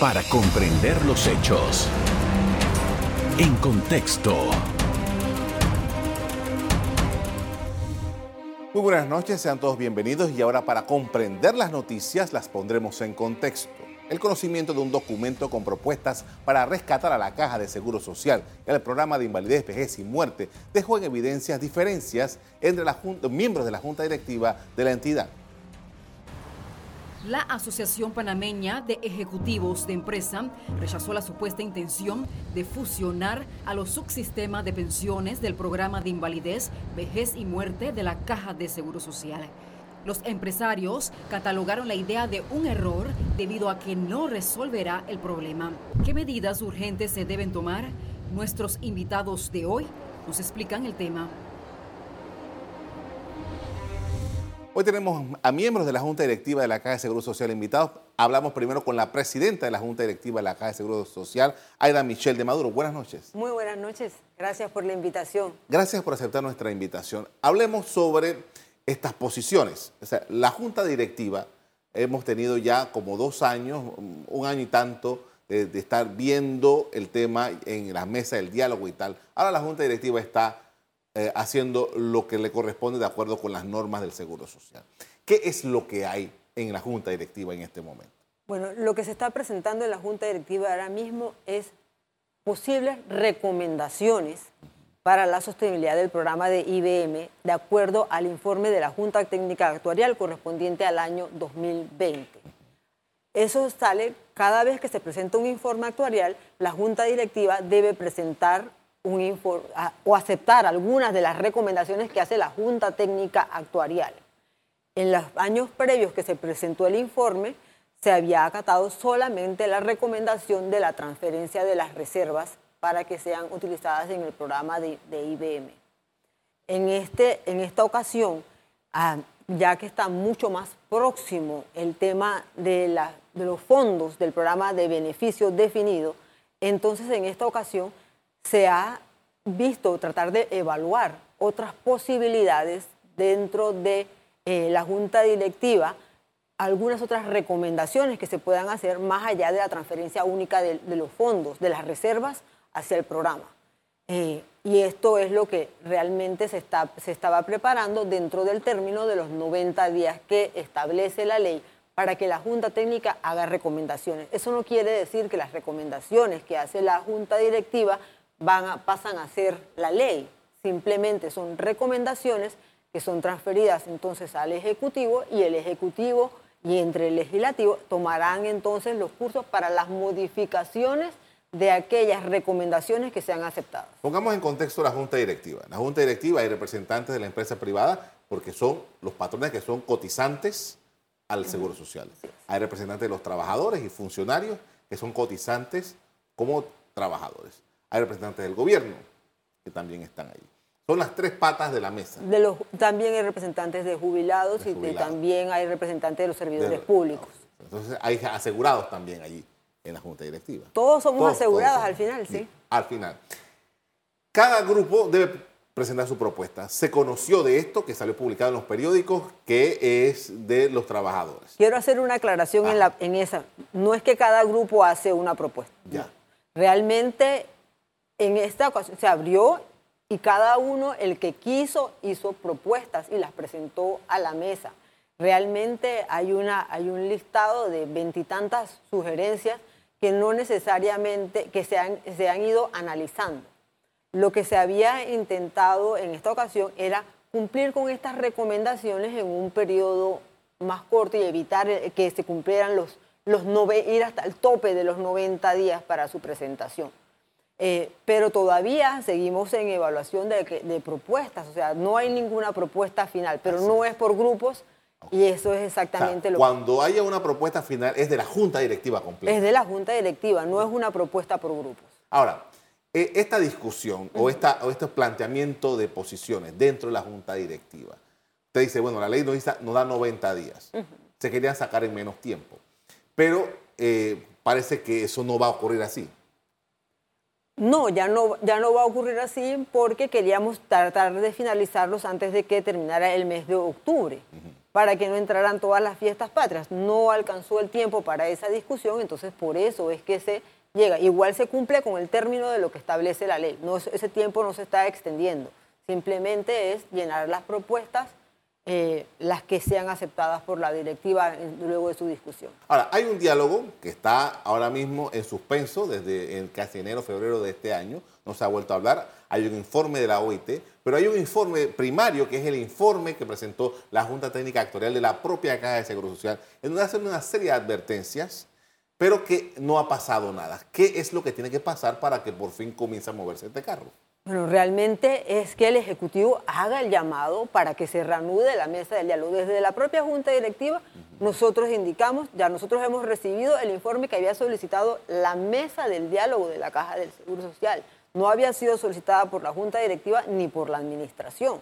para comprender los hechos. En contexto. Muy buenas noches, sean todos bienvenidos y ahora para comprender las noticias las pondremos en contexto. El conocimiento de un documento con propuestas para rescatar a la Caja de Seguro Social y al programa de invalidez, vejez y muerte dejó en evidencia diferencias entre los miembros de la Junta Directiva de la entidad. La Asociación Panameña de Ejecutivos de Empresa rechazó la supuesta intención de fusionar a los subsistemas de pensiones del programa de invalidez, vejez y muerte de la Caja de Seguro Social. Los empresarios catalogaron la idea de un error debido a que no resolverá el problema. ¿Qué medidas urgentes se deben tomar? Nuestros invitados de hoy nos explican el tema. Hoy tenemos a miembros de la Junta Directiva de la Caja de Seguro Social invitados. Hablamos primero con la presidenta de la Junta Directiva de la Caja de Seguro Social, Aida Michelle de Maduro. Buenas noches. Muy buenas noches. Gracias por la invitación. Gracias por aceptar nuestra invitación. Hablemos sobre estas posiciones. O sea, la Junta Directiva, hemos tenido ya como dos años, un año y tanto, de, de estar viendo el tema en la mesa del diálogo y tal. Ahora la Junta Directiva está eh, haciendo lo que le corresponde de acuerdo con las normas del Seguro Social. ¿Qué es lo que hay en la Junta Directiva en este momento? Bueno, lo que se está presentando en la Junta Directiva ahora mismo es posibles recomendaciones para la sostenibilidad del programa de IBM de acuerdo al informe de la Junta Técnica Actuarial correspondiente al año 2020. Eso sale cada vez que se presenta un informe actuarial, la Junta Directiva debe presentar un o aceptar algunas de las recomendaciones que hace la Junta Técnica Actuarial. En los años previos que se presentó el informe, se había acatado solamente la recomendación de la transferencia de las reservas para que sean utilizadas en el programa de, IBM. En, este, en esta ocasión, ah, ya que está mucho más próximo el tema de, de los fondos del programa de beneficio definido, entonces en esta ocasión se ha visto tratar de evaluar otras posibilidades dentro de eh, la junta directiva, algunas otras recomendaciones que se puedan hacer más allá de la transferencia única de, los fondos, de las reservas hacia el programa. Eh, y esto es lo que realmente se, está, se estaba preparando dentro del término de los 90 días que establece la ley para que la Junta Técnica haga recomendaciones. Eso no quiere decir que las recomendaciones que hace la Junta Directiva pasan a ser la ley. Simplemente son recomendaciones que son transferidas entonces al Ejecutivo y el Ejecutivo y entre el Legislativo tomarán entonces los cursos para las modificaciones de aquellas recomendaciones que sean aceptadas. Pongamos en contexto la Junta Directiva. La Junta Directiva hay representantes de la empresa privada porque son los patrones que son cotizantes al Seguro Social. Hay representantes de los trabajadores y funcionarios que son cotizantes como trabajadores hay representantes del gobierno que también están ahí. Son las tres patas de la mesa. De los, también hay representantes de jubilados, y también hay representantes de los servidores públicos. Entonces hay asegurados también allí en la Junta Directiva. Todos somos asegurados al final, sí. Al final. Cada grupo debe presentar su propuesta. Se conoció de esto que salió publicado en los periódicos, que es de los trabajadores. Quiero hacer una aclaración en, la, en esa. No es que cada grupo hace una propuesta. Ya. Realmente en esta ocasión se abrió y cada uno, el que quiso, hizo propuestas y las presentó a la mesa. Realmente hay, una, hay un listado de veintitantas sugerencias que no necesariamente, que se han, se han ido analizando. Lo que se había intentado en esta ocasión era cumplir con estas recomendaciones en un periodo más corto y evitar que se cumplieran los, los ir hasta el tope de los 90 días para su presentación. Eh, pero todavía seguimos en evaluación de, propuestas, o sea, no hay ninguna propuesta final, pero no es por grupos y eso es exactamente lo que... Cuando haya una propuesta final es de la Junta Directiva completa. Es de la Junta Directiva, no es una propuesta por grupos. Ahora, eh, esta discusión o, esta, o este planteamiento de posiciones dentro de la Junta Directiva, usted dice, bueno, la ley nos, da 90 días, se querían sacar en menos tiempo, pero eh, parece que eso no va a ocurrir así. No, ya no, ya no va a ocurrir así porque queríamos tratar de finalizarlos antes de que terminara el mes de octubre. para que no entraran todas las fiestas patrias. No alcanzó el tiempo para esa discusión, entonces por eso es que se llega. Igual se cumple con el término de lo que establece la ley. No, ese tiempo no se está extendiendo. Simplemente es llenar las propuestas, eh, las que sean aceptadas por la directiva luego de su discusión. Ahora, hay un diálogo que está ahora mismo en suspenso desde el casi enero, febrero de este año. No se ha vuelto a hablar. Hay un informe de la OIT, pero hay un informe primario que es el informe que presentó la Junta Técnica Actuarial de la propia Caja de Seguro Social, en donde hacen una serie de advertencias pero que no ha pasado nada. ¿Qué es lo que tiene que pasar para que por fin comience a moverse este carro? Bueno, realmente es que el Ejecutivo haga el llamado para que se reanude la mesa del diálogo. Desde la propia Junta Directiva, nosotros indicamos, ya nosotros hemos recibido el informe que había solicitado la mesa del diálogo de la Caja del Seguro Social. No había sido solicitada por la Junta Directiva ni por la Administración.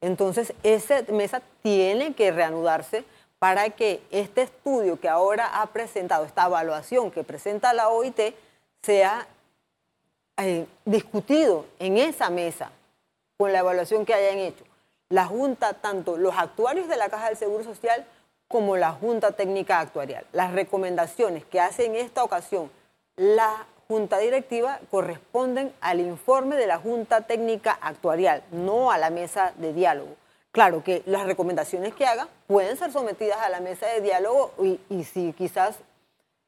Entonces, esa mesa tiene que reanudarse para que este estudio que ahora ha presentado, esta evaluación que presenta la OIT, sea eh, discutido en esa mesa con la evaluación que hayan hecho. La Junta, tanto los actuarios de la Caja del Seguro Social como la Junta Técnica Actuarial. Las recomendaciones que hace en esta ocasión la Junta Directiva corresponden al informe de la Junta Técnica Actuarial, no a la mesa de diálogo. Claro que las recomendaciones que haga pueden ser sometidas a la mesa de diálogo y, si quizás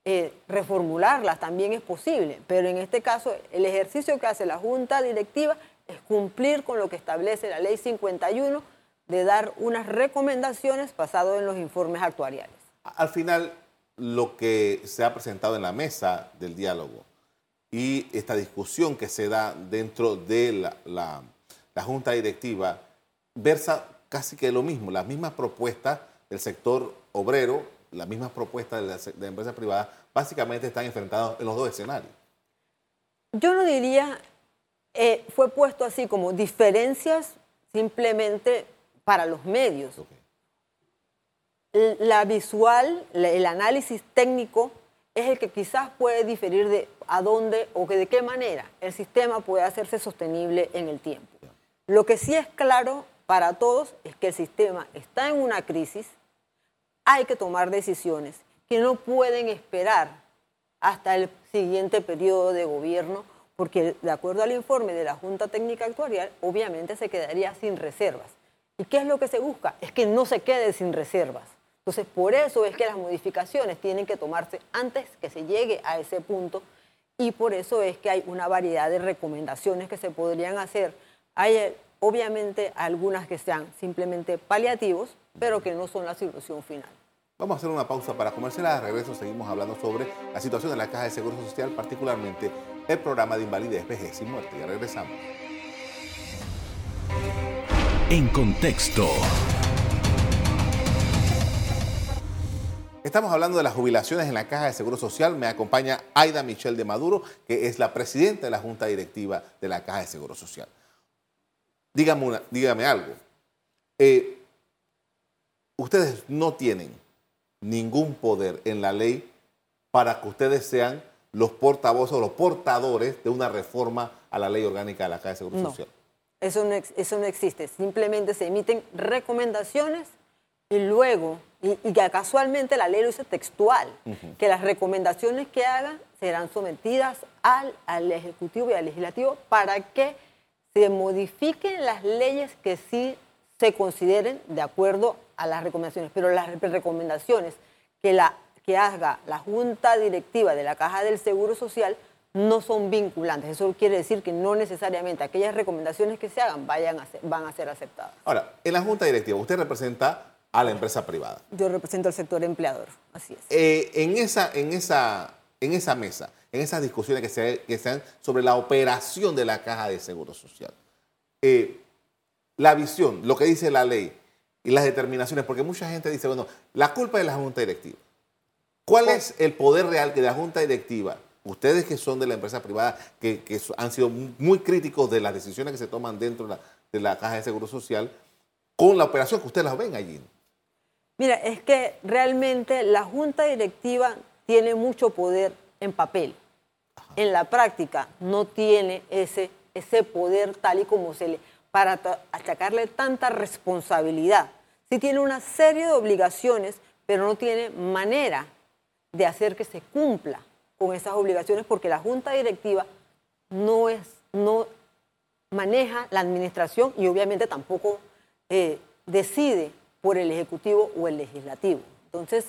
eh, reformularlas también es posible, pero en este caso el ejercicio que hace la Junta Directiva es cumplir con lo que establece la Ley 51 de dar unas recomendaciones basadas en los informes actuariales. Al final, lo que se ha presentado en la mesa del diálogo y esta discusión que se da dentro de la Junta Directiva versa casi que lo mismo, las mismas propuestas del sector obrero, las mismas propuestas de la, empresa privada, básicamente están enfrentadas en los dos escenarios. Yo no diría, eh, fue puesto así como diferencias simplemente para los medios. La visual, el análisis técnico es el que quizás puede diferir de a dónde o que de qué manera el sistema puede hacerse sostenible en el tiempo. Lo que sí es claro para todos es que el sistema está en una crisis, hay que tomar decisiones que no pueden esperar hasta el siguiente periodo de gobierno, porque de acuerdo al informe de la Junta Técnica Actuarial, obviamente se quedaría sin reservas. ¿Y qué es lo que se busca? Es que no se quede sin reservas. Entonces, por eso es que las modificaciones tienen que tomarse antes que se llegue a ese punto y por eso es que hay una variedad de recomendaciones que se podrían hacer. Hay Obviamente algunas que sean simplemente paliativos, pero que no son la solución final. Vamos a hacer una pausa para comercial. De regreso seguimos hablando sobre la situación de la Caja de Seguro Social, particularmente el programa de invalidez, vejez y muerte. Ya regresamos. En contexto. Estamos hablando de las jubilaciones en la Caja de Seguro Social. Me acompaña Aida Michelle de Maduro, que es la presidenta de la Junta Directiva de la Caja de Seguro Social dígame, dígame algo. Eh, ustedes no tienen ningún poder en la ley para que ustedes sean los portavoces o los portadores de una reforma a la ley orgánica de la Caja de Seguro Social. Eso no, eso no existe. Simplemente se emiten recomendaciones y luego, y, que casualmente la ley lo dice textual, que las recomendaciones que hagan serán sometidas al, al Ejecutivo y al Legislativo para que se modifiquen las leyes que sí se consideren de acuerdo a las recomendaciones, pero las recomendaciones que, la, que haga la Junta Directiva de la Caja del Seguro Social no son vinculantes. Eso quiere decir que no necesariamente aquellas recomendaciones que se hagan vayan a ser, van a ser aceptadas. Ahora, en la Junta Directiva, usted representa a la empresa privada. Yo represento al sector empleador, así es. Eh, en, esa, en, esa, en esa mesa, en esas discusiones que se, que dan sobre la operación de la caja de seguro social. Eh, la visión, lo que dice la ley y las determinaciones, porque mucha gente dice, bueno, la culpa es de la Junta Directiva. ¿Cuál es el poder real que la Junta Directiva, ustedes que son de la empresa privada, que, han sido muy críticos de las decisiones que se toman dentro de la, de la Caja de Seguro Social, con la operación que ustedes la ven allí? Mira, es que realmente la Junta Directiva tiene mucho poder en papel. En la práctica no tiene ese, ese poder tal y como se le, para achacarle tanta responsabilidad. sí tiene una serie de obligaciones, pero no tiene manera de hacer que se cumpla con esas obligaciones porque la junta directiva no, es, no maneja la administración y obviamente tampoco eh, decide por el Ejecutivo o el Legislativo. Entonces,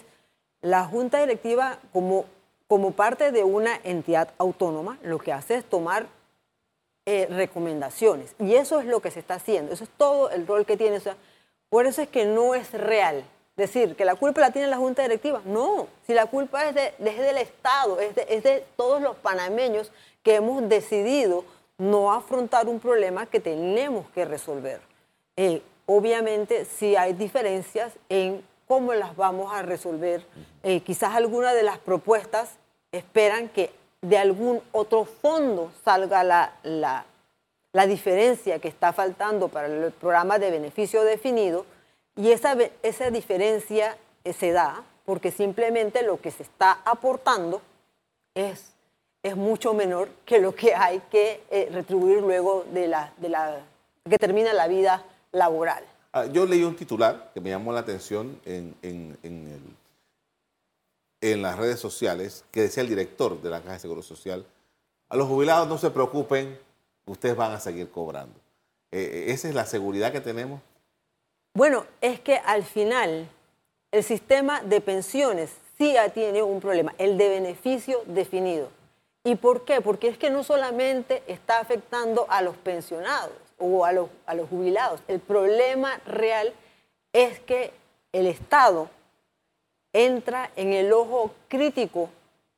la junta directiva como, como parte de una entidad autónoma lo que hace es tomar eh, recomendaciones y eso es lo que se está haciendo, eso es todo el rol que tiene. por eso es que no es real decir que la culpa la tiene la Junta Directiva. No, si la culpa es, de, del Estado, es de, todos los panameños que hemos decidido no afrontar un problema que tenemos que resolver. Eh, obviamente, si hay diferencias en cómo las vamos a resolver. Eh, quizás algunas de las propuestas esperan que de algún otro fondo salga la, la, la diferencia que está faltando para el programa de beneficio definido y esa, esa diferencia eh, se da porque simplemente lo que se está aportando es, es mucho menor que lo que hay que eh, retribuir luego de la, de la, que termina la vida laboral. Ah, yo leí un titular que me llamó la atención en, en, en, las redes sociales que decía el director de la Caja de Seguro Social, a los jubilados no se preocupen, ustedes van a seguir cobrando. Eh, ¿Esa es la seguridad que tenemos? Bueno, es que al final el sistema de pensiones sí tiene un problema, el de beneficio definido. ¿Y por qué? Porque es que no solamente está afectando a los pensionados o a los, a los jubilados, el problema real es que el Estado entra en el ojo crítico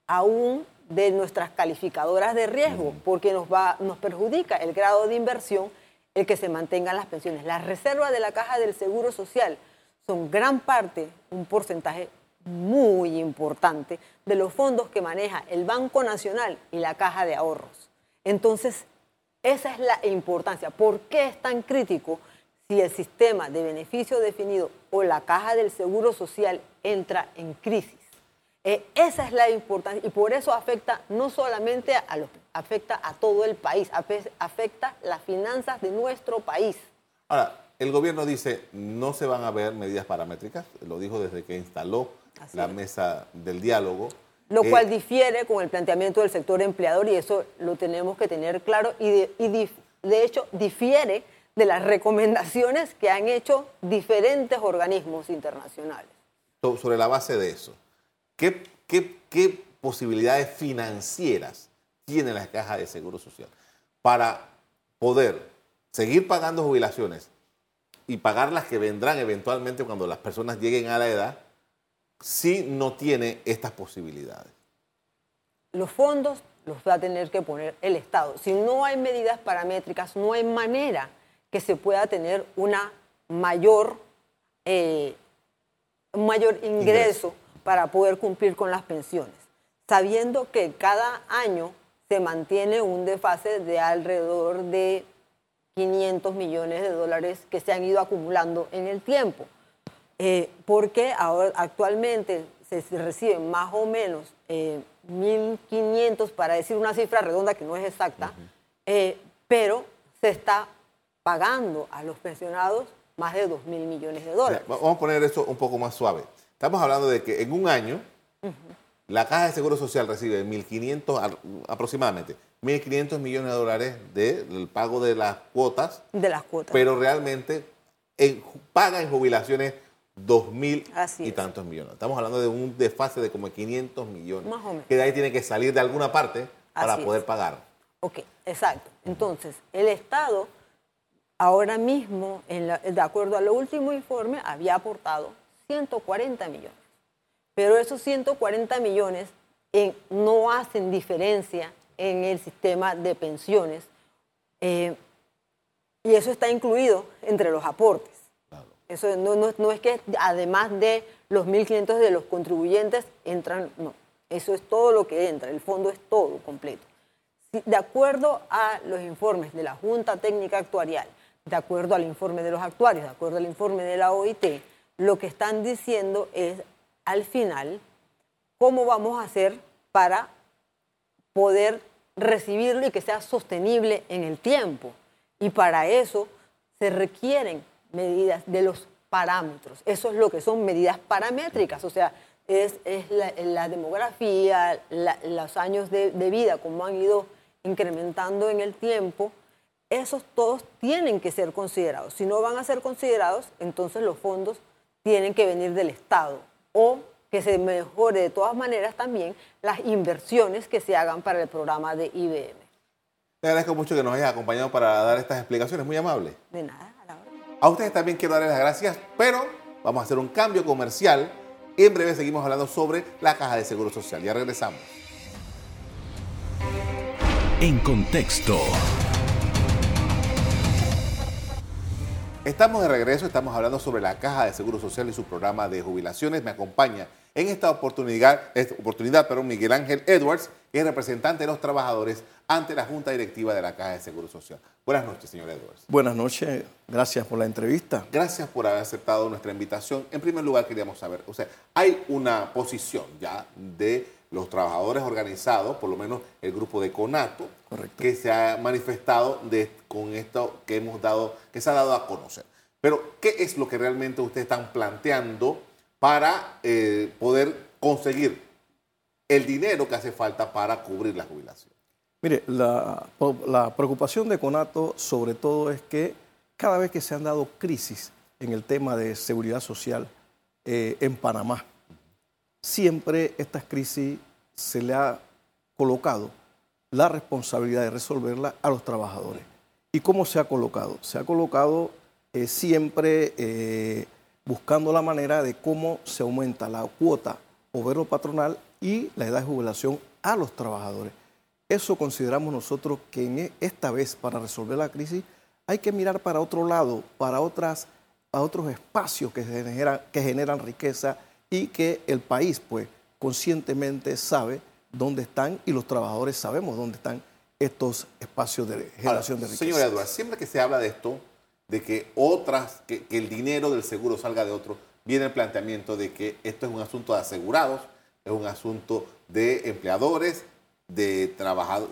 aún de nuestras calificadoras de riesgo, porque nos, va, nos perjudica el grado de inversión el que se mantengan las pensiones. Las reservas de la caja del Seguro Social son gran parte, un porcentaje muy importante de los fondos que maneja el Banco Nacional y la Caja de Ahorros. Entonces, esa es la importancia. ¿Por qué es tan crítico si el sistema de beneficio definido o la Caja del Seguro Social entra en crisis? Eh, esa es la importancia y por eso afecta no solamente a los afecta a todo el país, afecta las finanzas de nuestro país. Ahora, el gobierno dice no se van a ver medidas paramétricas, lo dijo desde que instaló la mesa del diálogo. Lo cual eh, difiere con el planteamiento del sector empleador y eso lo tenemos que tener claro y de, de hecho difiere de las recomendaciones que han hecho diferentes organismos internacionales. Sobre la base de eso, ¿qué, qué, qué posibilidades financieras tiene la caja de seguro social para poder seguir pagando jubilaciones y pagar las que vendrán eventualmente cuando las personas lleguen a la edad, si no tiene estas posibilidades. Los fondos los va a tener que poner el Estado. Si no hay medidas paramétricas, no hay manera que se pueda tener una mayor, eh, un mayor ingreso para poder cumplir con las pensiones, sabiendo que cada año se mantiene un desfase de alrededor de 500 millones de dólares que se han ido acumulando en el tiempo. Eh, porque ahora, actualmente se, reciben más o menos 1.500, eh, para decir una cifra redonda que no es exacta, eh, pero se está pagando a los pensionados más de 2.000 millones de dólares. vamos a poner esto un poco más suave. Estamos hablando de que en un año la Caja de Seguro Social recibe 1.500 aproximadamente, 1.500 millones de dólares del pago de las cuotas. De las cuotas. Pero realmente paga en jubilaciones 2.000 y tantos millones. Estamos hablando de un desfase de como 500 millones. Más o menos. Que de ahí tiene que salir de alguna parte para poder pagar. Ok, exacto. Entonces, el Estado ahora mismo, de acuerdo a lo último informe, había aportado 140 millones. Pero esos 140 millones no hacen diferencia en el sistema de pensiones eh, y eso está incluido entre los aportes. Eso no, es que además de los 1.500 de los contribuyentes entran, no, eso es todo lo que entra, el fondo es todo completo. De acuerdo a los informes de la Junta Técnica Actuarial, de acuerdo al informe de los actuarios, de acuerdo al informe de la OIT, lo que están diciendo es al final cómo vamos a hacer para poder recibirlo y que sea sostenible en el tiempo. Y para eso se requieren medidas de los parámetros. Eso es lo que son medidas paramétricas, o sea, es, la, demografía, los años de, de vida, cómo han ido incrementando en el tiempo, esos todos tienen que ser considerados. Si no van a ser considerados, entonces los fondos tienen que venir del Estado o que se mejore de todas maneras también las inversiones que se hagan para el programa de IBM. Le agradezco mucho que nos haya acompañado para dar estas explicaciones, muy amable. De nada, a la hora. A ustedes también quiero darles las gracias, pero vamos a hacer un cambio comercial y en breve seguimos hablando sobre la caja de seguro social. Ya regresamos. En contexto. Estamos de regreso, estamos hablando sobre la Caja de Seguro Social y su programa de jubilaciones. Me acompaña en esta oportunidad, esta oportunidad pero Miguel Ángel Edwards, que es representante de los trabajadores ante la Junta Directiva de la Caja de Seguro Social. Buenas noches, señor Edwards. Buenas noches, gracias por la entrevista. Gracias por haber aceptado nuestra invitación. En primer lugar, queríamos saber, o sea, hay una posición ya de los trabajadores organizados, por lo menos el grupo de CONATO, que se ha manifestado con esto que hemos dado, que se ha dado a conocer. Pero, ¿qué es lo que realmente ustedes están planteando para eh, poder conseguir el dinero que hace falta para cubrir la jubilación? Mire, la, preocupación de CONATO sobre todo es que cada vez que se han dado crisis en el tema de seguridad social eh, en Panamá, siempre estas crisis se le ha colocado la responsabilidad de resolverla a los trabajadores. ¿Y cómo se ha colocado? Se ha colocado eh, siempre eh, buscando la manera de cómo se aumenta la cuota obrero patronal y la edad de jubilación a los trabajadores. Eso consideramos nosotros que en e, esta vez para resolver la crisis hay que mirar para otro lado, para, otras, otros espacios que que generan riqueza y que el país pues conscientemente sabe dónde están y los trabajadores sabemos dónde están estos espacios de generación de riqueza. Señor Eduardo, siempre que se habla de esto, de que otras, que, el dinero del seguro salga de otro, viene el planteamiento de que esto es un asunto de asegurados, es un asunto de empleadores, de,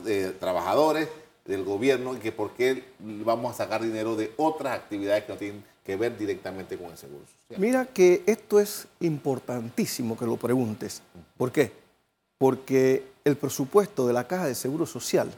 de trabajadores, del gobierno, y que por qué vamos a sacar dinero de otras actividades que no tienen que ver directamente con el seguro social. Mira que esto es importantísimo que lo preguntes. ¿Por qué? Porque el presupuesto de la Caja de Seguro Social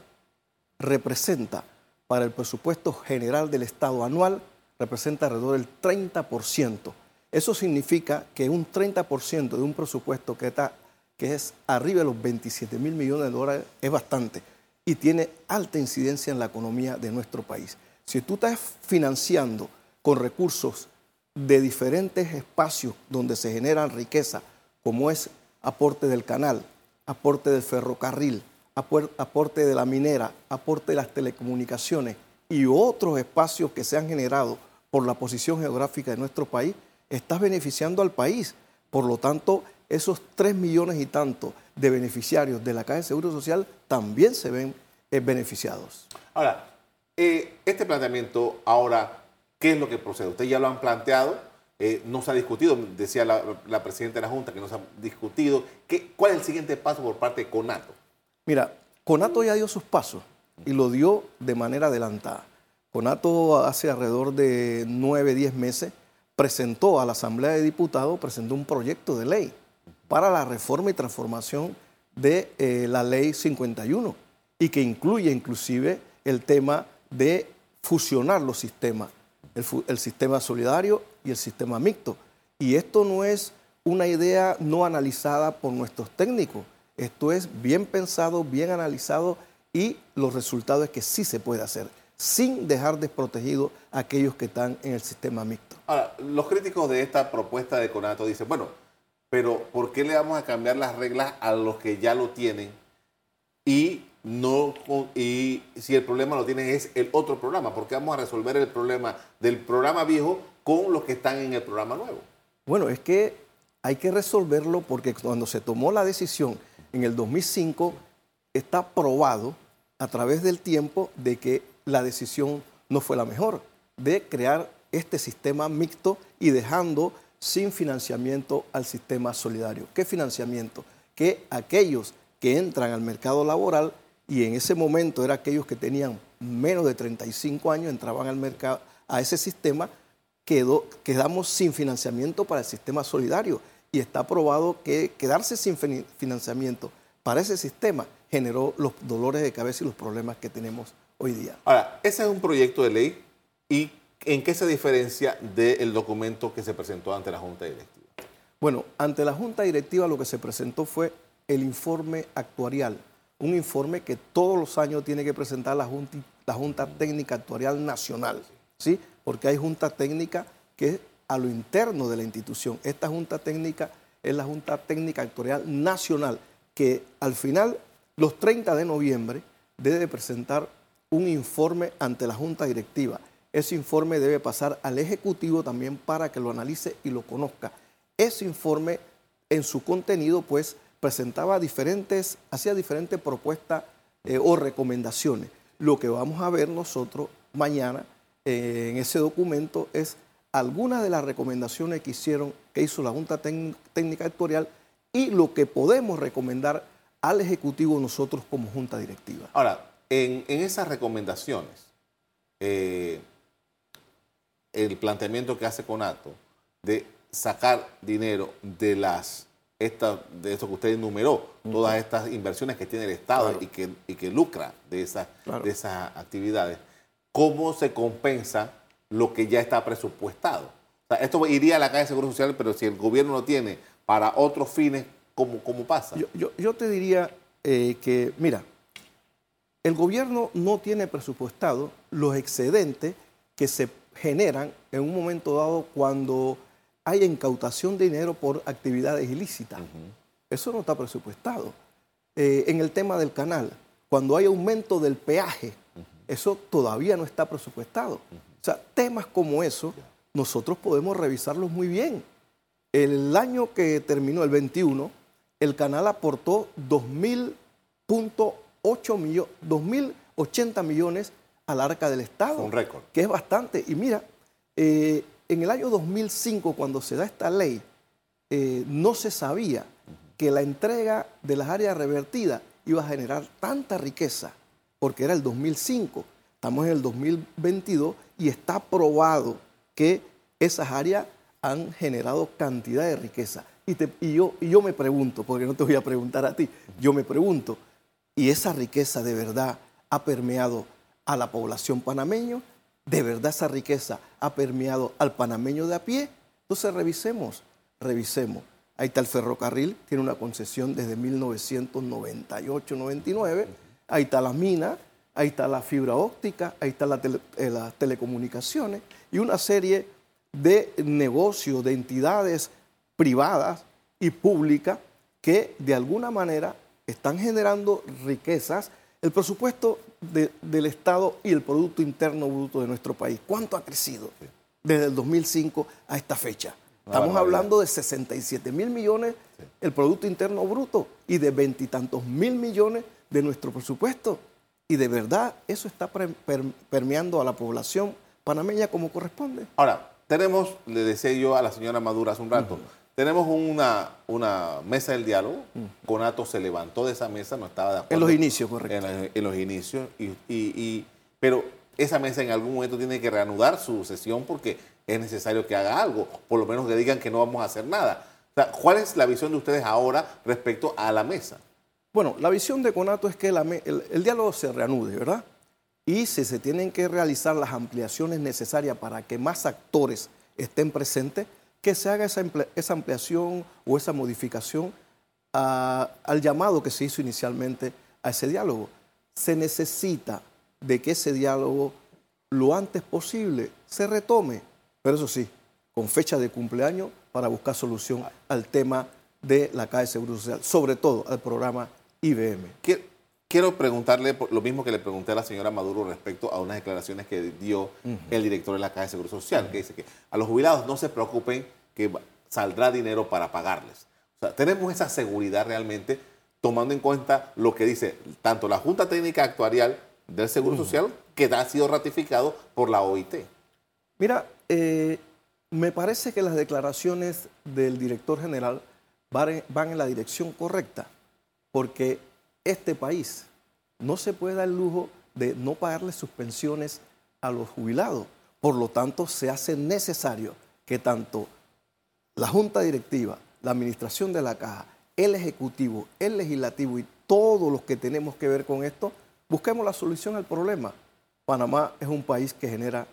representa para el presupuesto general del Estado anual, representa alrededor del 30%. Eso significa que un 30% de un presupuesto que, está, que es arriba de los 27 mil millones de dólares es bastante y tiene alta incidencia en la economía de nuestro país. Si tú estás financiando con recursos de diferentes espacios donde se generan riqueza, como es aporte del canal, aporte del ferrocarril, aporte de la minera, aporte de las telecomunicaciones y otros espacios que se han generado por la posición geográfica de nuestro país, estás beneficiando al país. Por lo tanto, esos tres millones y tanto de beneficiarios de la Caja de Seguro Social también se ven eh, beneficiados. Ahora, eh, este planteamiento ahora ¿Qué es lo que procede? Ustedes ya lo han planteado, eh, no se ha discutido, decía la, presidenta de la Junta que no se ha discutido. ¿Qué, ¿Cuál es el siguiente paso por parte de CONATO? Mira, CONATO ya dio sus pasos y lo dio de manera adelantada. CONATO hace alrededor de nueve, diez meses presentó a la Asamblea de Diputados, presentó un proyecto de ley para la reforma y transformación de eh, la ley 51 y que incluye inclusive el tema de fusionar los sistemas el, sistema solidario y el sistema mixto. Y esto no es una idea no analizada por nuestros técnicos. Esto es bien pensado, bien analizado y los resultados es que sí se puede hacer, sin dejar desprotegidos a aquellos que están en el sistema mixto. Ahora, los críticos de esta propuesta de Conato dicen, bueno, pero ¿por qué le vamos a cambiar las reglas a los que ya lo tienen y no y si el problema lo tienen es el otro programa, porque vamos a resolver el problema del programa viejo con los que están en el programa nuevo. Bueno, es que hay que resolverlo porque cuando se tomó la decisión en el 2005 está probado a través del tiempo de que la decisión no fue la mejor de crear este sistema mixto y dejando sin financiamiento al sistema solidario. ¿Qué financiamiento? Que aquellos que entran al mercado laboral y en ese momento era aquellos que tenían menos de 35 años, entraban al mercado, a ese sistema quedó, quedamos sin financiamiento para el sistema solidario y está probado que quedarse sin financiamiento para ese sistema generó los dolores de cabeza y los problemas que tenemos hoy día. Ahora, ese es un proyecto de ley y ¿en qué se diferencia del documento que se presentó ante la Junta Directiva? Bueno, ante la Junta Directiva lo que se presentó fue el informe actuarial, un informe que todos los años tiene que presentar la Junta, la junta Técnica Actuarial Nacional, ¿sí? Porque hay Junta Técnica que es a lo interno de la institución. Esta Junta Técnica es la Junta Técnica Actuarial Nacional, que al final, los 30 de noviembre, debe presentar un informe ante la Junta Directiva. Ese informe debe pasar al Ejecutivo también para que lo analice y lo conozca. Ese informe, en su contenido, pues, presentaba diferentes, hacía diferentes propuestas eh, o recomendaciones. Lo que vamos a ver nosotros mañana eh, en ese documento es algunas de las recomendaciones que hicieron, que hizo la Junta Técnica Editorial y lo que podemos recomendar al Ejecutivo nosotros como Junta Directiva. Ahora, en, esas recomendaciones, eh, el planteamiento que hace Conato de sacar dinero de las esta, de eso que usted enumeró, todas estas inversiones que tiene el Estado y, que, que lucra de esas, de esas actividades, ¿cómo se compensa lo que ya está presupuestado. esto iría a la calle de Seguro Social, pero si el gobierno lo tiene para otros fines, ¿cómo, cómo pasa? Yo, te diría eh, que, mira, el gobierno no tiene presupuestado los excedentes que se generan en un momento dado cuando hay incautación de dinero por actividades ilícitas. Eso no está presupuestado. Eh, en el tema del canal, cuando hay aumento del peaje, eso todavía no está presupuestado. O sea, temas como eso, nosotros podemos revisarlos muy bien. El año que terminó, el 21, el canal aportó 2.080 millones, millones al arca del Estado. Un récord. Que es bastante. Y mira, eh, en el año 2005, cuando se da esta ley, eh, no se sabía que la entrega de las áreas revertidas iba a generar tanta riqueza, porque era el 2005. Estamos en el 2022 y está probado que esas áreas han generado cantidad de riqueza. Y, yo, y yo me pregunto, porque no te voy a preguntar a ti, yo me pregunto, ¿y esa riqueza de verdad ha permeado a la población panameña? ¿De verdad esa riqueza ha permeado al panameño de a pie? Entonces revisemos, revisemos. Ahí está el ferrocarril, tiene una concesión desde 1998-99. Ahí está la mina, ahí está la fibra óptica, ahí están eh, las telecomunicaciones y una serie de negocios, de entidades privadas y públicas que de alguna manera están generando riquezas. El presupuesto del Estado y el Producto Interno Bruto de nuestro país, ¿cuánto ha crecido desde el 2005 a esta fecha? Estamos hablando de 67 mil millones el Producto Interno Bruto y de veintitantos mil millones de nuestro presupuesto. Y de verdad eso está permeando a la población panameña como corresponde. Ahora, tenemos, le decía yo a la señora Madura hace un rato, tenemos una, una mesa del diálogo. Conato se levantó de esa mesa, no estaba de acuerdo. En los inicios, correcto. En, los inicios. Y, pero esa mesa en algún momento tiene que reanudar su sesión porque es necesario que haga algo. Por lo menos que digan que no vamos a hacer nada. ¿Cuál es la visión de ustedes ahora respecto a la mesa? Bueno, la visión de Conato es que el, diálogo se reanude, ¿verdad? Y si se tienen que realizar las ampliaciones necesarias para que más actores estén presentes, que se haga esa, ampliación o esa modificación al llamado que se hizo inicialmente a ese diálogo. Se necesita de que ese diálogo lo antes posible se retome, pero eso sí, con fecha de cumpleaños para buscar solución al tema de la Caja de Seguro Social, sobre todo al programa IBM. Quiero preguntarle lo mismo que le pregunté a la señora Maduro respecto a unas declaraciones que dio el director de la Caja de Seguro Social, que dice que a los jubilados no se preocupen que saldrá dinero para pagarles. O sea, tenemos esa seguridad realmente tomando en cuenta lo que dice tanto la Junta Técnica Actuarial del Seguro Social, que ha sido ratificado por la OIT. Mira, eh, me parece que las declaraciones del director general van en la dirección correcta porque este país no se puede dar el lujo de no pagarle sus pensiones a los jubilados, Por lo tanto, se hace necesario que tanto la Junta Directiva, la Administración de la Caja, el Ejecutivo, el Legislativo y todos los que tenemos que ver con esto, busquemos la solución al problema. Panamá es un país que genera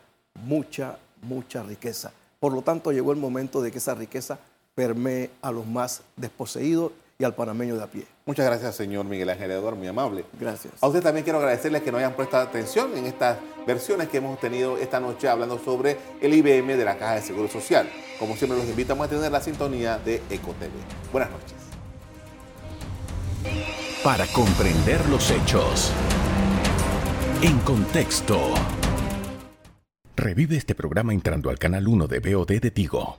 mucha, mucha riqueza. Por lo tanto, llegó el momento de que esa riqueza permee a los más desposeídos y al panameño de a pie. Muchas gracias, señor Miguel Ángel Eduardo, muy amable. Gracias. A usted también quiero agradecerles que nos hayan prestado atención en estas versiones que hemos tenido esta noche hablando sobre el IBM de la Caja de Seguro Social. Como siempre, los invitamos a tener la sintonía de EcoTV. Buenas noches. Para comprender los hechos. En contexto. Revive este programa entrando al canal 1 de BOD de Tigo.